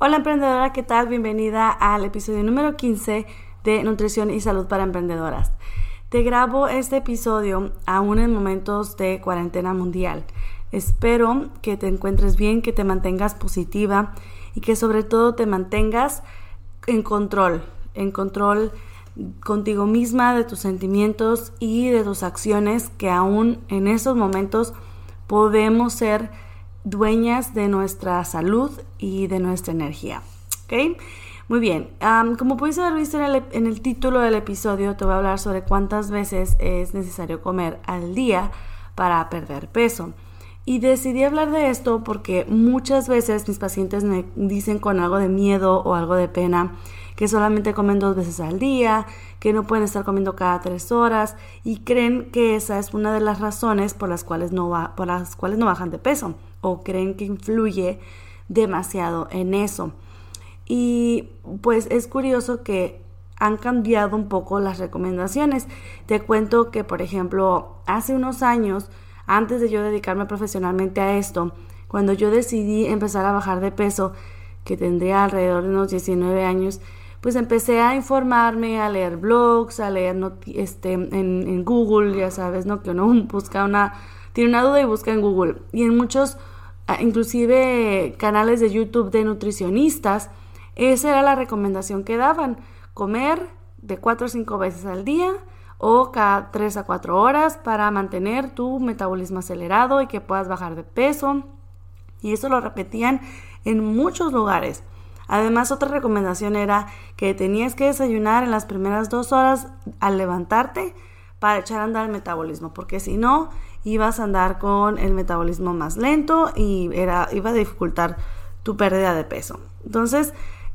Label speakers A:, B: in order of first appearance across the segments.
A: Hola emprendedora, ¿qué tal? Bienvenida al episodio número 15 de Nutrición y Salud para Emprendedoras. Te grabo este episodio aún en momentos de cuarentena mundial. Espero que te encuentres bien, que te mantengas positiva y que sobre todo te mantengas en control, en control contigo misma, de tus sentimientos y de tus acciones, que aún en esos momentos podemos ser dueñas de nuestra salud y de nuestra energía. ¿Ok? Muy bien, como puedes haber visto en el, en el, título del episodio, te voy a hablar sobre cuántas veces es necesario comer al día para perder peso. Y decidí hablar de esto porque muchas veces mis pacientes me dicen con algo de miedo o algo de pena que solamente comen dos veces al día, que no pueden estar comiendo cada tres horas y creen que esa es una de las razones por las cuales no, por las cuales no bajan de peso o creen que influye demasiado en eso. Y pues es curioso que han cambiado un poco las recomendaciones. Te cuento que, por ejemplo, hace unos años, antes de yo dedicarme profesionalmente a esto, cuando yo decidí empezar a bajar de peso, que tendría alrededor de unos 19 años, pues empecé a informarme, a leer blogs, a leer este, en, en, Google, ya sabes, ¿no? Que uno busca una, tiene una duda y busca en Google. Y en muchos inclusive canales de YouTube de nutricionistas, esa era la recomendación que daban, comer de 4 o 5 veces al día o cada 3 a 4 horas para mantener tu metabolismo acelerado y que puedas bajar de peso. Y eso lo repetían en muchos lugares. Además, otra recomendación era que tenías que desayunar en las primeras dos horas al levantarte para echar a andar el metabolismo, porque si no, ibas a andar con el metabolismo más lento y era, iba a dificultar tu pérdida de peso. Entonces,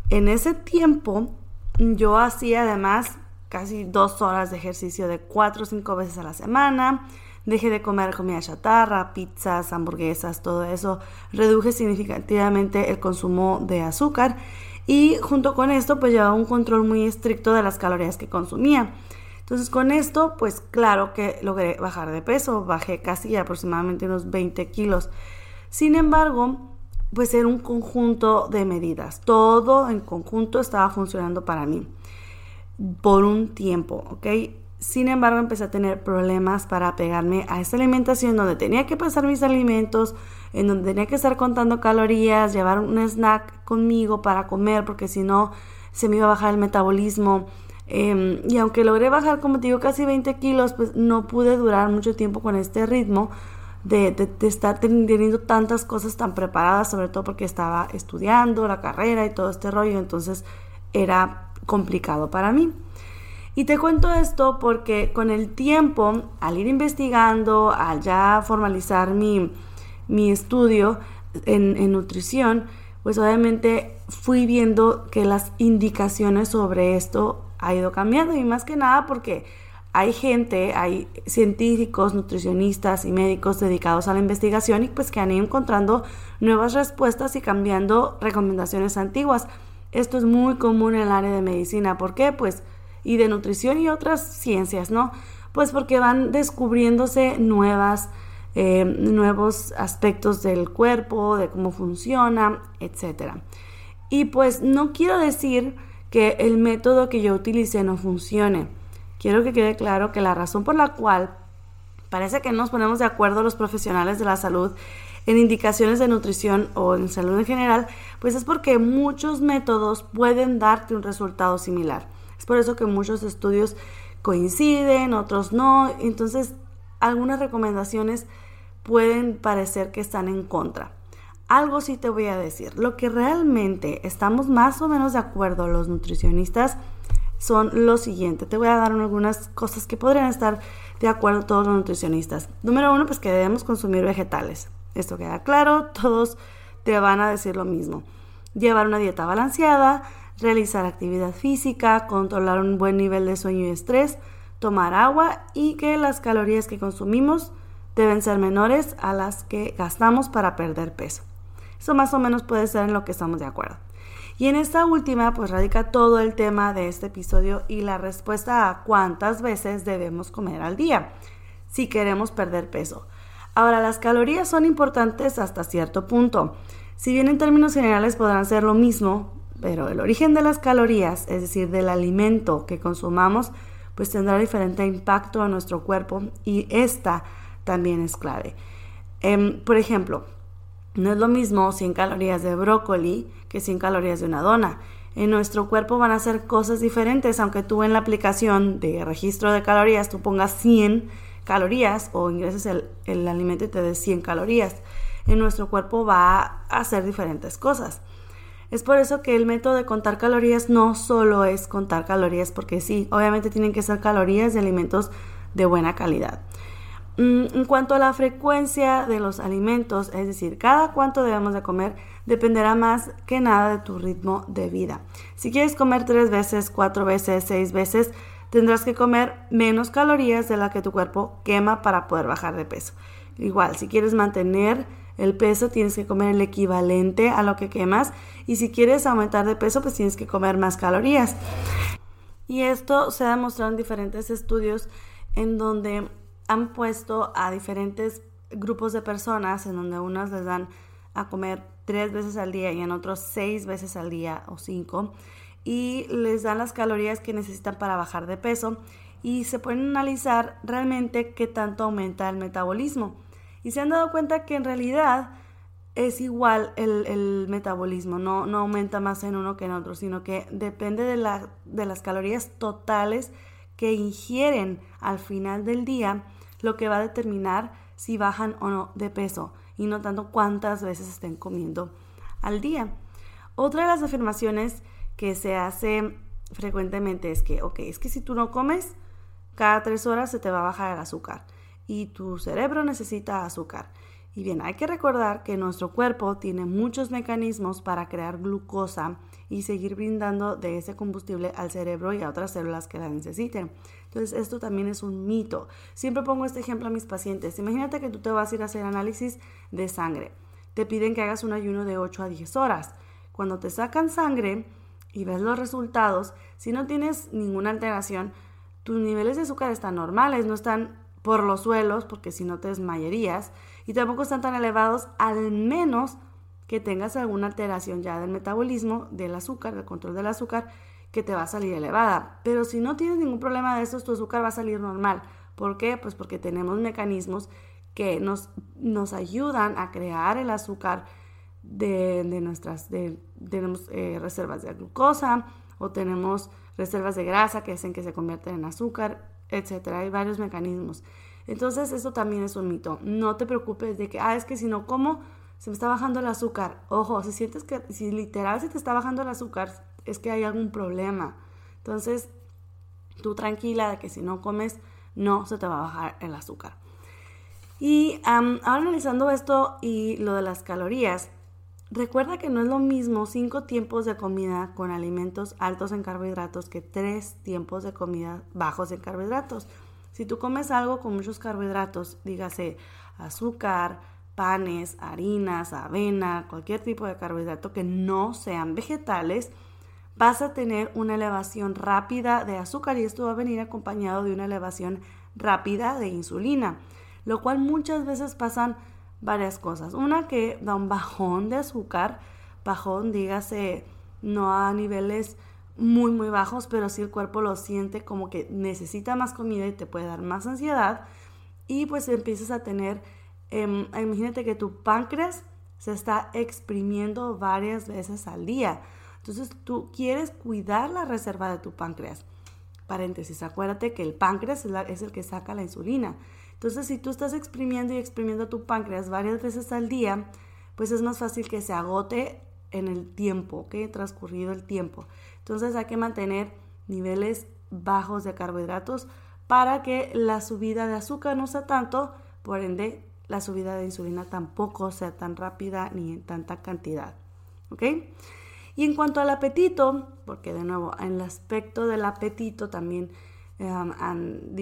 A: en ese tiempo, yo hacía además casi dos horas de ejercicio de cuatro o cinco veces a la semana. Dejé de comer comida chatarra, pizzas, hamburguesas, todo eso. Reduje significativamente el consumo de azúcar y junto con esto pues llevaba un control muy estricto de las calorías que consumía. Entonces con esto, pues claro que logré bajar de peso, bajé casi aproximadamente unos 20 kilos. Sin embargo, pues era un conjunto de medidas. Todo en conjunto estaba funcionando para mí por un tiempo, ¿ok? Sin embargo, empecé a tener problemas para pegarme a esta alimentación donde tenía que pasar mis alimentos, en donde tenía que estar contando calorías, llevar un snack conmigo para comer, porque si no se me iba a bajar el metabolismo. Em, y aunque logré bajar, como te digo, casi 20 kilos, pues no pude durar mucho tiempo con este ritmo de, estar teniendo tantas cosas tan preparadas, sobre todo porque estaba estudiando la carrera y todo este rollo, entonces era complicado para mí. Y te cuento esto porque con el tiempo, al ir investigando, al ya formalizar mi, mi estudio en, en nutrición, pues obviamente fui viendo que las indicaciones sobre esto ha ido cambiando y más que nada porque hay gente, hay científicos, nutricionistas y médicos dedicados a la investigación y pues que han ido encontrando nuevas respuestas y cambiando recomendaciones antiguas. Esto es muy común en el área de medicina. ¿Por qué? Pues y de nutrición y otras ciencias, ¿no? Pues porque van descubriéndose nuevas, eh, nuevos aspectos del cuerpo, de cómo funciona, etc. Y pues no quiero decir que el método que yo utilicé no funcione. Quiero que quede claro que la razón por la cual parece que nos ponemos de acuerdo los profesionales de la salud en indicaciones de nutrición o en salud en general, pues es porque muchos métodos pueden darte un resultado similar. Es por eso que muchos estudios coinciden, otros no. Entonces, algunas recomendaciones pueden parecer que están en contra algo sí te voy a decir. Lo que realmente estamos más o menos de acuerdo los nutricionistas son lo siguiente. Te voy a dar algunas cosas que podrían estar de acuerdo todos los nutricionistas. Número uno, pues que debemos consumir vegetales. Esto queda claro, todos te van a decir lo mismo. Llevar una dieta balanceada, realizar actividad física, controlar un buen nivel de sueño y estrés, tomar agua y que las calorías que consumimos deben ser menores a las que gastamos para perder peso. Eso más o menos puede ser en lo que estamos de acuerdo. Y en esta última, pues radica todo el tema de este episodio y la respuesta a cuántas veces debemos comer al día si queremos perder peso. Ahora, las calorías son importantes hasta cierto punto. Si bien en términos generales podrán ser lo mismo, pero el origen de las calorías, es decir, del alimento que consumamos, pues tendrá diferente impacto en nuestro cuerpo y esta también es clave. Em, por ejemplo, no es lo mismo 100 calorías de brócoli que 100 calorías de una dona. En nuestro cuerpo van a ser cosas diferentes, aunque tú en la aplicación de registro de calorías tú pongas 100 calorías o ingreses el, el alimento y te dé 100 calorías. En nuestro cuerpo va a hacer diferentes cosas. Es por eso que el método de contar calorías no solo es contar calorías, porque sí, obviamente tienen que ser calorías de alimentos de buena calidad. Mm, en cuanto a la frecuencia de los alimentos, es decir, cada cuánto debemos de comer, dependerá más que nada de tu ritmo de vida. Si quieres comer tres veces, cuatro veces, seis veces, tendrás que comer menos calorías de la que tu cuerpo quema para poder bajar de peso. Igual, si quieres mantener el peso, tienes que comer el equivalente a lo que quemas y si quieres aumentar de peso, pues tienes que comer más calorías. Y esto se ha demostrado en diferentes estudios en donde han puesto a diferentes grupos de personas en donde unas les dan a comer tres veces al día y en otros seis veces al día o cinco y les dan las calorías que necesitan para bajar de peso y se pueden analizar realmente qué tanto aumenta el metabolismo. Y se han dado cuenta que en realidad es igual el, metabolismo, no, no aumenta más en uno que en otro, sino que depende de, la, de las calorías totales que ingieren al final del día lo que va a determinar si bajan o no de peso y no tanto cuántas veces estén comiendo al día. Otra de las afirmaciones que se hace frecuentemente es que, ok, es que si tú no comes, cada tres horas se te va a bajar el azúcar y tu cerebro necesita azúcar. Y bien, hay que recordar que nuestro cuerpo tiene muchos mecanismos para crear glucosa y seguir brindando de ese combustible al cerebro y a otras células que la necesiten. Entonces, esto también es un mito. Siempre pongo este ejemplo a mis pacientes. Imagínate que tú te vas a ir a hacer análisis de sangre. Te piden que hagas un ayuno de 8 a 10 horas. Cuando te sacan sangre y ves los resultados, si no tienes ninguna alteración, tus niveles de azúcar están normales, no están por los suelos, porque si no te desmayarías y tampoco están tan elevados, al menos que tengas alguna alteración ya del metabolismo, del azúcar, del control del azúcar, que te va a salir elevada. Pero si no tienes ningún problema de estos, tu azúcar va a salir normal. ¿Por qué? Pues porque tenemos mecanismos que nos, nos ayudan a crear el azúcar de, nuestras, tenemos eh, reservas de glucosa o tenemos reservas de grasa que hacen que se convierten en azúcar, etcétera. Hay varios mecanismos. Entonces, eso también es un mito. No te preocupes de que, ah, es que si no como, se me está bajando el azúcar. Ojo, si sientes que, si literal se te está bajando el azúcar, es que hay algún problema. Entonces, tú tranquila de que si no comes, no se te va a bajar el azúcar. Y ahora analizando esto y lo de las calorías, recuerda que no es lo mismo cinco tiempos de comida con alimentos altos en carbohidratos que tres tiempos de comida bajos en carbohidratos. Si tú comes algo con muchos carbohidratos, dígase azúcar, panes, harinas, avena, cualquier tipo de carbohidrato que no sean vegetales, vas a tener una elevación rápida de azúcar y esto va a venir acompañado de una elevación rápida de insulina, lo cual muchas veces pasan varias cosas. Una que da un bajón de azúcar, bajón dígase no a niveles muy, muy bajos, pero si el cuerpo lo siente como que necesita más comida y te puede dar más ansiedad. Y pues empiezas a tener, em, imagínate que tu páncreas se está exprimiendo varias veces al día. Entonces tú quieres cuidar la reserva de tu páncreas. Paréntesis, acuérdate que el páncreas es, es el que saca la insulina. Entonces si tú estás exprimiendo y exprimiendo tu páncreas varias veces al día, pues es más fácil que se agote en el tiempo, ¿ok? Transcurrido el tiempo. Entonces hay que mantener niveles bajos de carbohidratos para que la subida de azúcar no sea tanto, por ende la subida de insulina tampoco sea tan rápida ni en tanta cantidad. ¿Ok? Y en cuanto al apetito, porque de nuevo, en el aspecto del apetito también um,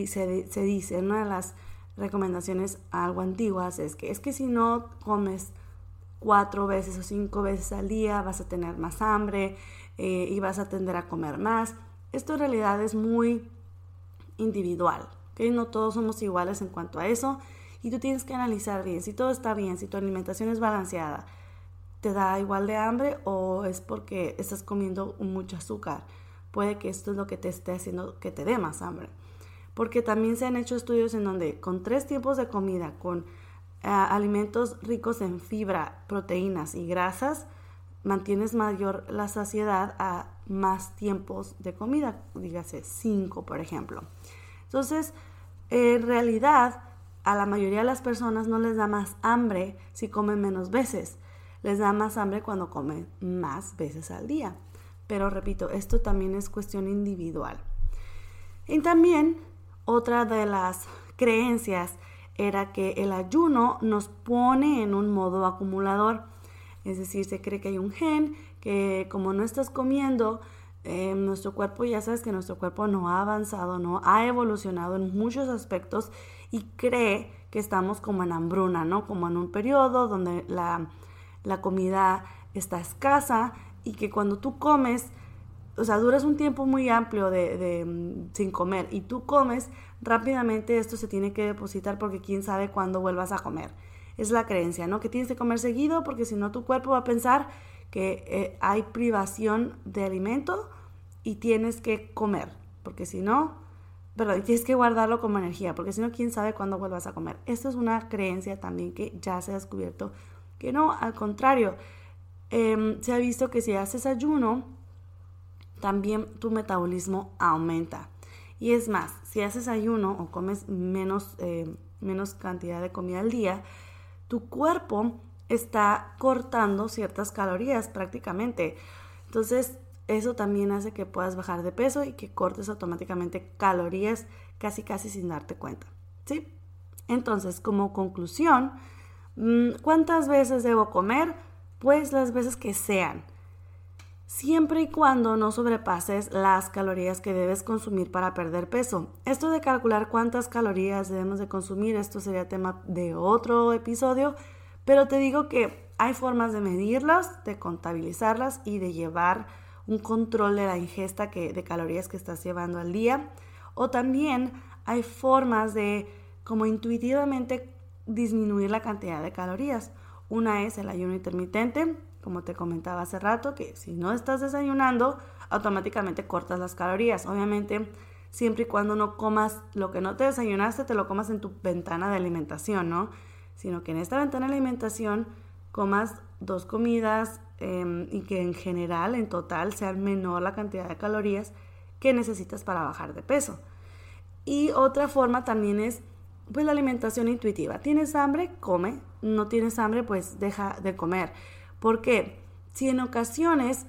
A: se dice, una de las recomendaciones algo antiguas es que es que si no comes cuatro veces o cinco veces al día vas a tener más hambre eh, y vas a tender a comer más. Esto en realidad es muy individual, ¿okay? No todos somos iguales en cuanto a eso y tú tienes que analizar bien si todo está bien, si tu alimentación es balanceada, te da igual de hambre o es porque estás comiendo mucho azúcar. Puede que esto es lo que te esté haciendo que te dé más hambre. Porque también se han hecho estudios en donde con tres tiempos de comida, con eh, alimentos ricos en fibra, proteínas y grasas, mantienes mayor la saciedad a más tiempos de comida, dígase cinco, por ejemplo. Entonces, en realidad, a la mayoría de las personas no les da más hambre si comen menos veces. Les da más hambre cuando comen más veces al día. Pero repito, esto también es cuestión individual. Y también otra de las creencias era que el ayuno nos pone en un modo acumulador. Es decir, se cree que hay un gen que como no estás comiendo, eh, nuestro cuerpo, ya sabes que nuestro cuerpo no ha avanzado, no ha evolucionado en muchos aspectos y cree que estamos como en hambruna, ¿no? Como en un periodo donde la, comida está escasa y que cuando tú comes, o sea, duras un tiempo muy amplio de, mm, sin comer y tú comes, rápidamente esto se tiene que depositar porque quién sabe cuándo vuelvas a comer. Es la creencia, ¿no? Que tienes que comer seguido porque si no tu cuerpo va a pensar que eh, hay privación de alimento y tienes que comer, porque si no, perdón, tienes que guardarlo como energía, porque si no, quién sabe cuándo vuelvas a comer. Esto es una creencia también que ya se ha descubierto que no, al contrario, em, se ha visto que si haces ayuno, también tu metabolismo aumenta. Y es más, si haces ayuno o comes menos, eh, menos cantidad de comida al día, tu cuerpo está cortando ciertas calorías prácticamente. Entonces, eso también hace que puedas bajar de peso y que cortes automáticamente calorías casi casi sin darte cuenta. ¿Sí? Entonces, como conclusión, mm, ¿cuántas veces debo comer? Pues las veces que sean. Siempre y cuando no sobrepases las calorías que debes consumir para perder peso. Esto de calcular cuántas calorías debemos de consumir, esto sería tema de otro episodio, pero te digo que hay formas de medirlas, de contabilizarlas y de llevar un control de la ingesta de calorías que estás llevando al día. O también hay formas de como intuitivamente disminuir la cantidad de calorías. Una es el ayuno intermitente, como te comentaba hace rato, que si no estás desayunando, automáticamente cortas las calorías. Obviamente, siempre y cuando no comas lo que no te desayunaste, te lo comas en tu ventana de alimentación, ¿no? sino que en esta ventana de alimentación comas dos comidas em, y que en general, en total, sea menor la cantidad de calorías que necesitas para bajar de peso. Y otra forma también es pues la alimentación intuitiva. ¿Tienes hambre? Come. No tienes hambre, pues deja de comer. ¿Por qué? Si en ocasiones,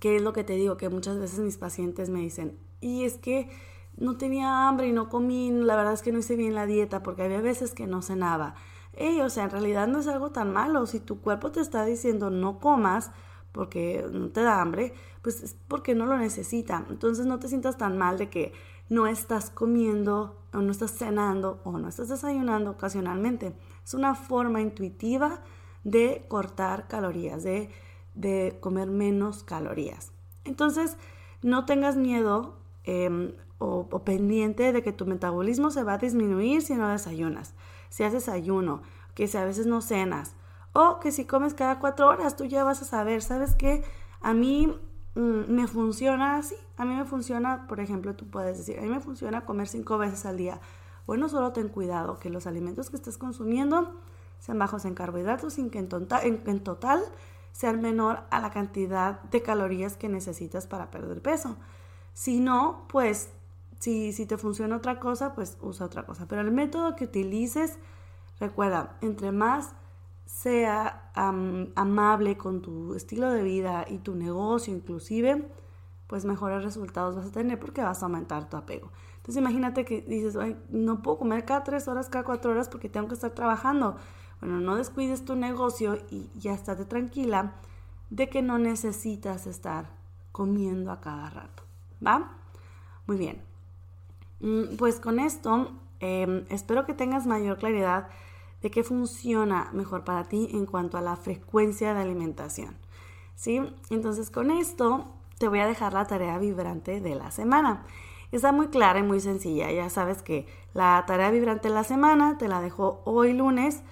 A: que es lo que te digo, que muchas veces mis pacientes me dicen, y es que no tenía hambre y no comí, la verdad es que no hice bien la dieta porque había veces que no cenaba. Ey, o sea, en realidad no es algo tan malo. Si tu cuerpo te está diciendo no comas porque no te da hambre, pues es porque no lo necesita. Entonces no te sientas tan mal de que no estás comiendo o no estás cenando o no estás desayunando ocasionalmente. Es una forma intuitiva de cortar calorías, de, de comer menos calorías. Entonces, no tengas miedo. Eh, o, pendiente de que tu metabolismo se va a disminuir si no desayunas, si haces ayuno, que si a veces no cenas, o que si comes cada cuatro horas, tú ya vas a saber, ¿sabes qué? A mí mm, me funciona así, a mí me funciona, por ejemplo, tú puedes decir, a mí me funciona comer cinco veces al día. Bueno, solo ten cuidado que los alimentos que estés consumiendo sean bajos en carbohidratos sin que en, en, en total sean menor a la cantidad de calorías que necesitas para perder peso. Si no, pues si, si te funciona otra cosa, pues usa otra cosa. Pero el método que utilices, recuerda, entre más sea amable con tu estilo de vida y tu negocio inclusive, pues mejores resultados vas a tener porque vas a aumentar tu apego. Entonces imagínate que dices, no puedo comer cada tres horas, cada cuatro horas porque tengo que estar trabajando. Bueno, no descuides tu negocio y ya estate tranquila de que no necesitas estar comiendo a cada rato. ¿Va? Muy bien. Mm, pues con esto em, espero que tengas mayor claridad de qué funciona mejor para ti en cuanto a la frecuencia de alimentación. ¿Sí? Entonces con esto te voy a dejar la tarea vibrante de la semana. Está muy clara y muy sencilla. Ya sabes que la tarea vibrante de la semana te la dejo hoy lunes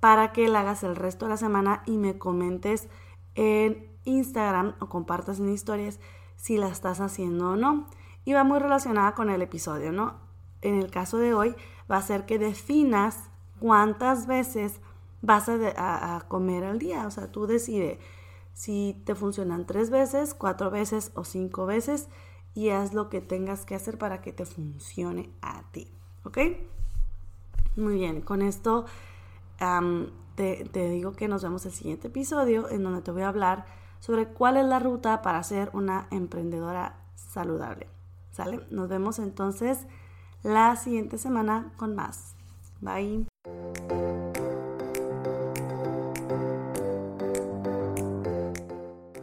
A: para que la hagas el resto de la semana y me comentes en Instagram o compartas en historias si la estás haciendo o no. Y va muy relacionada con el episodio, ¿no? En el caso de hoy va a ser que definas cuántas veces vas a, comer al día. O sea, tú decides si te funcionan tres veces, cuatro veces o cinco veces y haz lo que tengas que hacer para que te funcione a ti. ¿Ok? Muy bien, con esto te, digo que nos vemos el siguiente episodio en donde te voy a hablar sobre cuál es la ruta para ser una emprendedora saludable. ¿Sale? Nos vemos entonces la siguiente semana con más. Bye.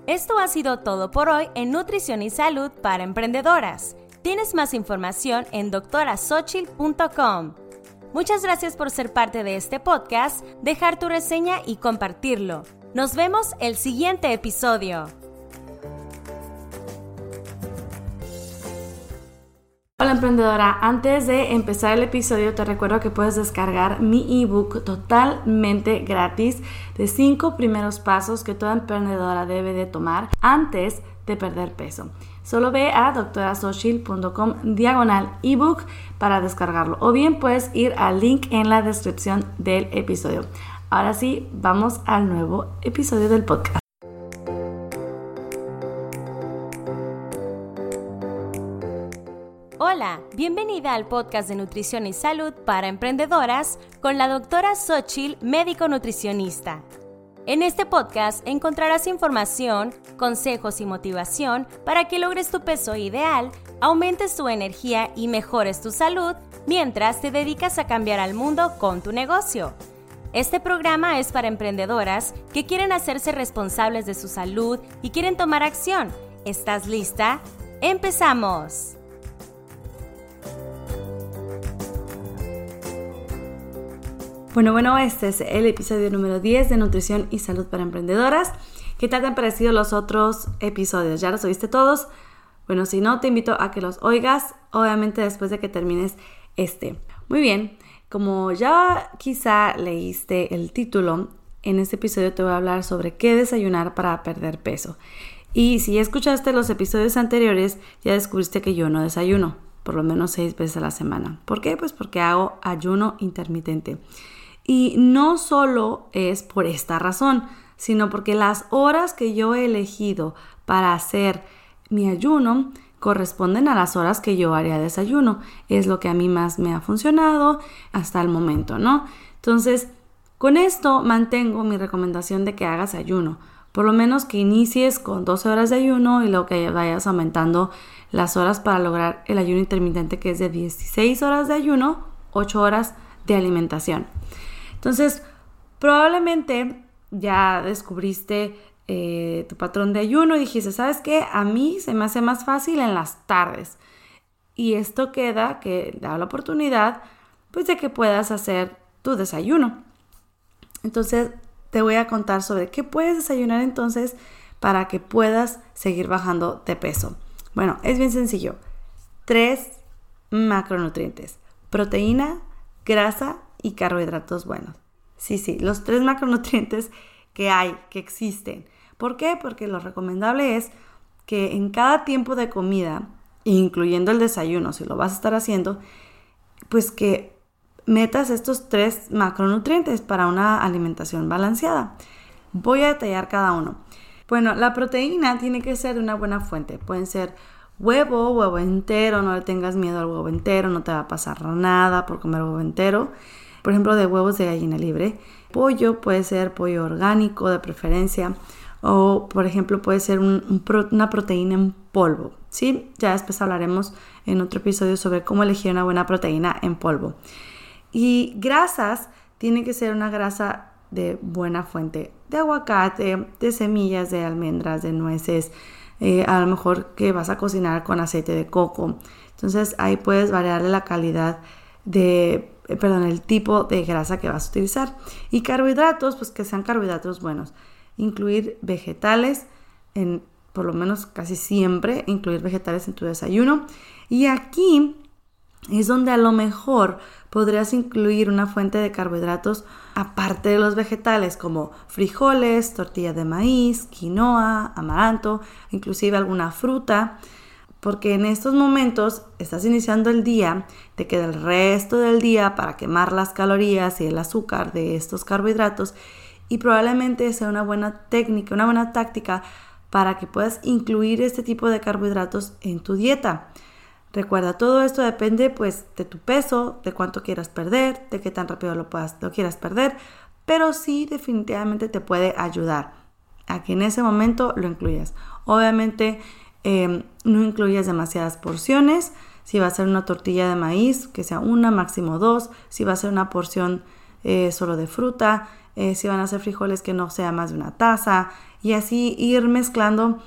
B: Esto ha sido todo por hoy en Nutrición y Salud para Emprendedoras. Tienes más información en doctorasochil.com. Muchas gracias por ser parte de este podcast, dejar tu reseña y compartirlo. Nos vemos el siguiente episodio.
A: Hola emprendedora, antes de empezar el episodio te recuerdo que puedes descargar mi ebook totalmente gratis de 5 primeros pasos que toda emprendedora debe de tomar antes de perder peso. Solo ve a doctorasochil.com diagonal ebook para descargarlo o bien puedes ir al link en la descripción del episodio. Ahora sí, vamos al nuevo episodio del podcast.
B: Hola, bienvenida al podcast de nutrición y salud para emprendedoras con la doctora Xochil, médico nutricionista. En este podcast encontrarás información, consejos y motivación para que logres tu peso ideal, aumentes tu energía y mejores tu salud mientras te dedicas a cambiar al mundo con tu negocio. Este programa es para emprendedoras que quieren hacerse responsables de su salud y quieren tomar acción. ¿Estás lista? ¡Empezamos!
A: Bueno, bueno, este es el episodio número 10 de Nutrición y Salud para Emprendedoras. ¿Qué tal te han parecido los otros episodios? ¿Ya los oíste todos? Bueno, si no, te invito a que los oigas, obviamente después de que termines este. Muy bien, como ya quizá leíste el título, en este episodio te voy a hablar sobre qué desayunar para perder peso. Y si escuchaste los episodios anteriores, ya descubriste que yo no desayuno, por lo menos seis veces a la semana. ¿Por qué? Pues porque hago ayuno intermitente. Y no solo es por esta razón, sino porque las horas que yo he elegido para hacer mi ayuno corresponden a las horas que yo haría desayuno. Es lo que a mí más me ha funcionado hasta el momento, ¿no? Entonces, con esto mantengo mi recomendación de que hagas ayuno. Por lo menos que inicies con 12 horas de ayuno y luego que vayas aumentando las horas para lograr el ayuno intermitente que es de 16 horas de ayuno, 8 horas de alimentación. Entonces, probablemente ya descubriste eh, tu patrón de ayuno y dijiste, ¿sabes qué? A mí se me hace más fácil en las tardes. Y esto queda que da la oportunidad pues de que puedas hacer tu desayuno. Entonces te voy a contar sobre qué puedes desayunar entonces para que puedas seguir bajando de peso. Bueno, es bien sencillo. Tres macronutrientes. Proteína, grasa y carbohidratos buenos. Sí, sí, los tres macronutrientes que hay, que existen. ¿Por qué? Porque lo recomendable es que en cada tiempo de comida, incluyendo el desayuno, si lo vas a estar haciendo, pues que metas estos tres macronutrientes para una alimentación balanceada. Voy a detallar cada uno. Bueno, la proteína tiene que ser de una buena fuente. Pueden ser huevo, huevo entero, no le tengas miedo al huevo entero, no te va a pasar nada por comer huevo entero. Por ejemplo, de huevos de gallina libre. Pollo puede ser pollo orgánico de preferencia o por ejemplo puede ser una proteína en polvo, ¿sí? Ya después hablaremos en otro episodio sobre cómo elegir una buena proteína en polvo. Y grasas, tiene que ser una grasa de buena fuente, de aguacate, de semillas, de almendras, de nueces, eh, a lo mejor que vas a cocinar con aceite de coco. Entonces ahí puedes variarle la calidad de, eh, perdón, el tipo de grasa que vas a utilizar. Y carbohidratos, pues que sean carbohidratos buenos. Incluir vegetales, en, por lo menos casi siempre, incluir vegetales en tu desayuno. Y aquí es donde a lo mejor podrías incluir una fuente de carbohidratos aparte de los vegetales como frijoles, tortilla de maíz, quinoa, amaranto, inclusive alguna fruta, porque en estos momentos estás iniciando el día, te queda el resto del día para quemar las calorías y el azúcar de estos carbohidratos y probablemente sea una buena técnica, una buena táctica para que puedas incluir este tipo de carbohidratos en tu dieta. Recuerda, todo esto depende pues de tu peso, de cuánto quieras perder, de qué tan rápido lo, puedas, lo quieras perder, pero sí definitivamente te puede ayudar a que en ese momento lo incluyas. Obviamente em, no incluyas demasiadas porciones, si va a ser una tortilla de maíz, que sea una, máximo dos, si va a ser una porción eh, solo de fruta, eh, si van a ser frijoles que no sea más de una taza y así ir mezclando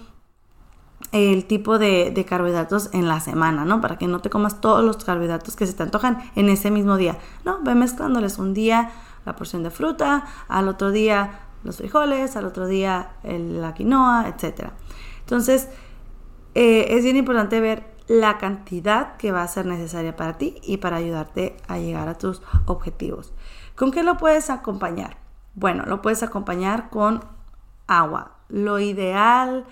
A: el tipo de, carbohidratos en la semana, ¿no? Para que no te comas todos los carbohidratos que se te antojan en ese mismo día, ¿no? Ve mezclándoles un día la porción de fruta, al otro día los frijoles, al otro día la quinoa, etc. Entonces, eh, es bien importante ver la cantidad que va a ser necesaria para ti y para ayudarte a llegar a tus objetivos. ¿Con qué lo puedes acompañar? Bueno, lo puedes acompañar con agua. Lo ideal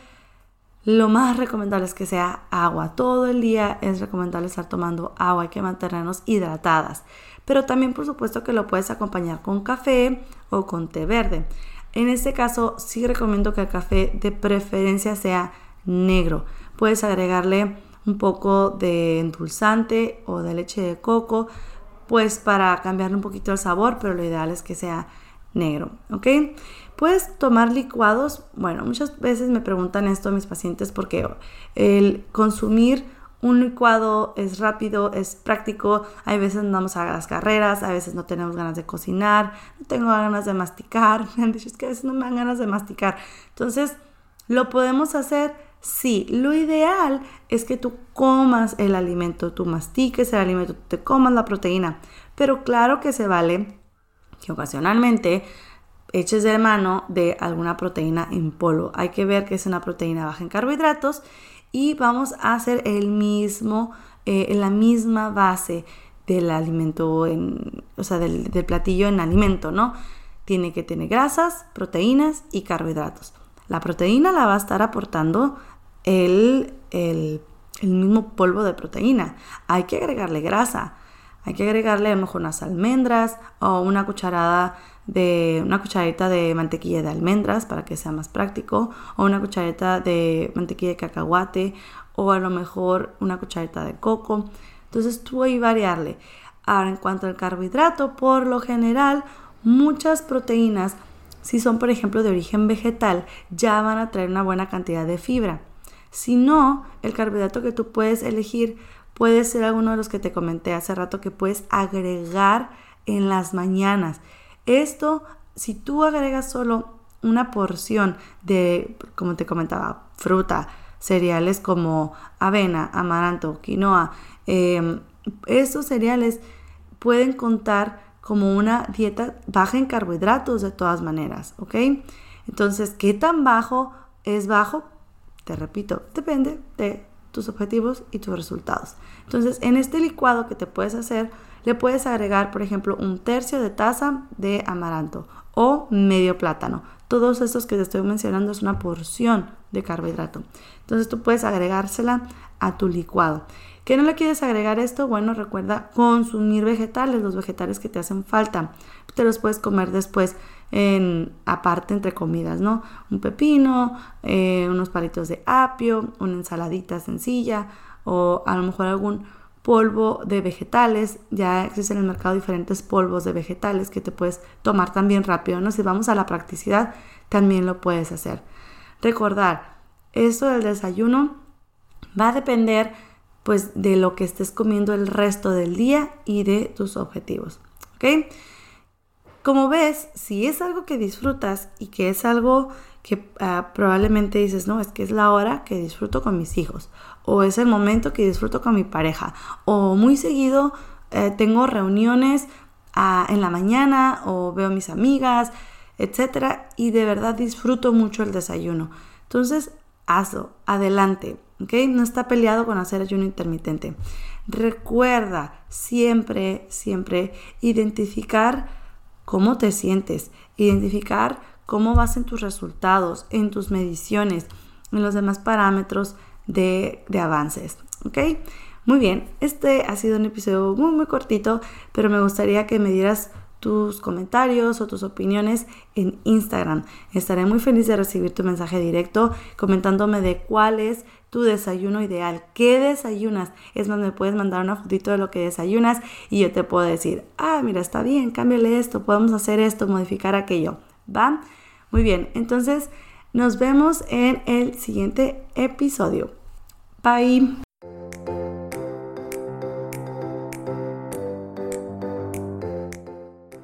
A: lo más recomendable es que sea agua. Todo el día es recomendable estar tomando agua. Hay que mantenernos hidratadas. Pero también por supuesto que lo puedes acompañar con café o con té verde. En este caso sí recomiendo que el café de preferencia sea negro. Puedes agregarle un poco de endulzante o de leche de coco, pues para cambiarle un poquito el sabor, pero lo ideal es que sea negro, ¿ok? ¿Puedes tomar licuados? Bueno, muchas veces me preguntan esto a mis pacientes porque el consumir un licuado es rápido, es práctico. Hay veces andamos a las carreras, a veces no tenemos ganas de cocinar, no tengo ganas de masticar. Me han dicho es que a veces no me dan ganas de masticar. Entonces, ¿lo podemos hacer? Sí, lo ideal es que tú comas el alimento, tú mastiques el alimento, te comas la proteína. Pero claro que se vale que ocasionalmente eches de mano de alguna proteína en polvo. Hay que ver que es una proteína baja en carbohidratos y vamos a hacer el mismo, eh, la misma base del alimento, en, o sea, del, platillo en alimento, ¿no? Tiene que tener grasas, proteínas y carbohidratos. La proteína la va a estar aportando el, el, el mismo polvo de proteína. Hay que agregarle grasa. Hay que agregarle a lo mejor unas almendras o una cucharada de una cucharadita de mantequilla de almendras para que sea más práctico o una cucharita de mantequilla de cacahuate o a lo mejor una cucharita de coco. Entonces tú ahí variarle. Ahora en cuanto al carbohidrato, por lo general muchas proteínas, si son por ejemplo de origen vegetal, ya van a traer una buena cantidad de fibra. Si no, el carbohidrato que tú puedes elegir puede ser alguno de los que te comenté hace rato que puedes agregar en las mañanas. Esto, si tú agregas solo una porción de, como te comentaba, fruta, cereales como avena, amaranto, quinoa, em, estos cereales pueden contar como una dieta baja en carbohidratos de todas maneras, ¿ok? Entonces, ¿qué tan bajo es bajo? Te repito, depende de tus objetivos y tus resultados. Entonces, en este licuado que te puedes hacer, le puedes agregar, por ejemplo, un tercio de taza de amaranto o medio plátano. Todos estos que te estoy mencionando es una porción de carbohidrato. Entonces tú puedes agregársela a tu licuado. ¿Qué no le quieres agregar esto? Bueno, recuerda consumir vegetales, los vegetales que te hacen falta. Te los puedes comer después en aparte entre comidas, ¿no? Un pepino, eh, unos palitos de apio, una ensaladita sencilla o a lo mejor algún polvo de vegetales. Ya existen en el mercado diferentes polvos de vegetales que te puedes tomar también rápido, ¿no? Si vamos a la practicidad, también lo puedes hacer. Recordar, esto del desayuno va a depender pues de lo que estés comiendo el resto del día y de tus objetivos. ¿Ok? Como ves, si es algo que disfrutas y que es algo que ah, probablemente dices, no, es que es la hora que disfruto con mis hijos, o es el momento que disfruto con mi pareja, o muy seguido eh, tengo reuniones ah, en la mañana, o veo a mis amigas, etcétera, y de verdad disfruto mucho el desayuno. Entonces, hazlo, adelante, ¿ok? No está peleado con hacer ayuno intermitente. Recuerda siempre, siempre identificar cómo te sientes, identificar cómo vas en tus resultados, en tus mediciones, en los demás parámetros de, de avances, ¿ok? Muy bien, este ha sido un episodio muy muy cortito, pero me gustaría que me dieras tus comentarios o tus opiniones en Instagram. Estaré muy feliz de recibir tu mensaje directo comentándome de cuál es tu desayuno ideal. ¿Qué desayunas? Es más, me puedes mandar una fotito de lo que desayunas y yo te puedo decir, ah, mira, está bien, cámbiale esto, podemos hacer esto, modificar aquello. ¿Va? Muy bien, entonces nos vemos en el siguiente episodio. Bye.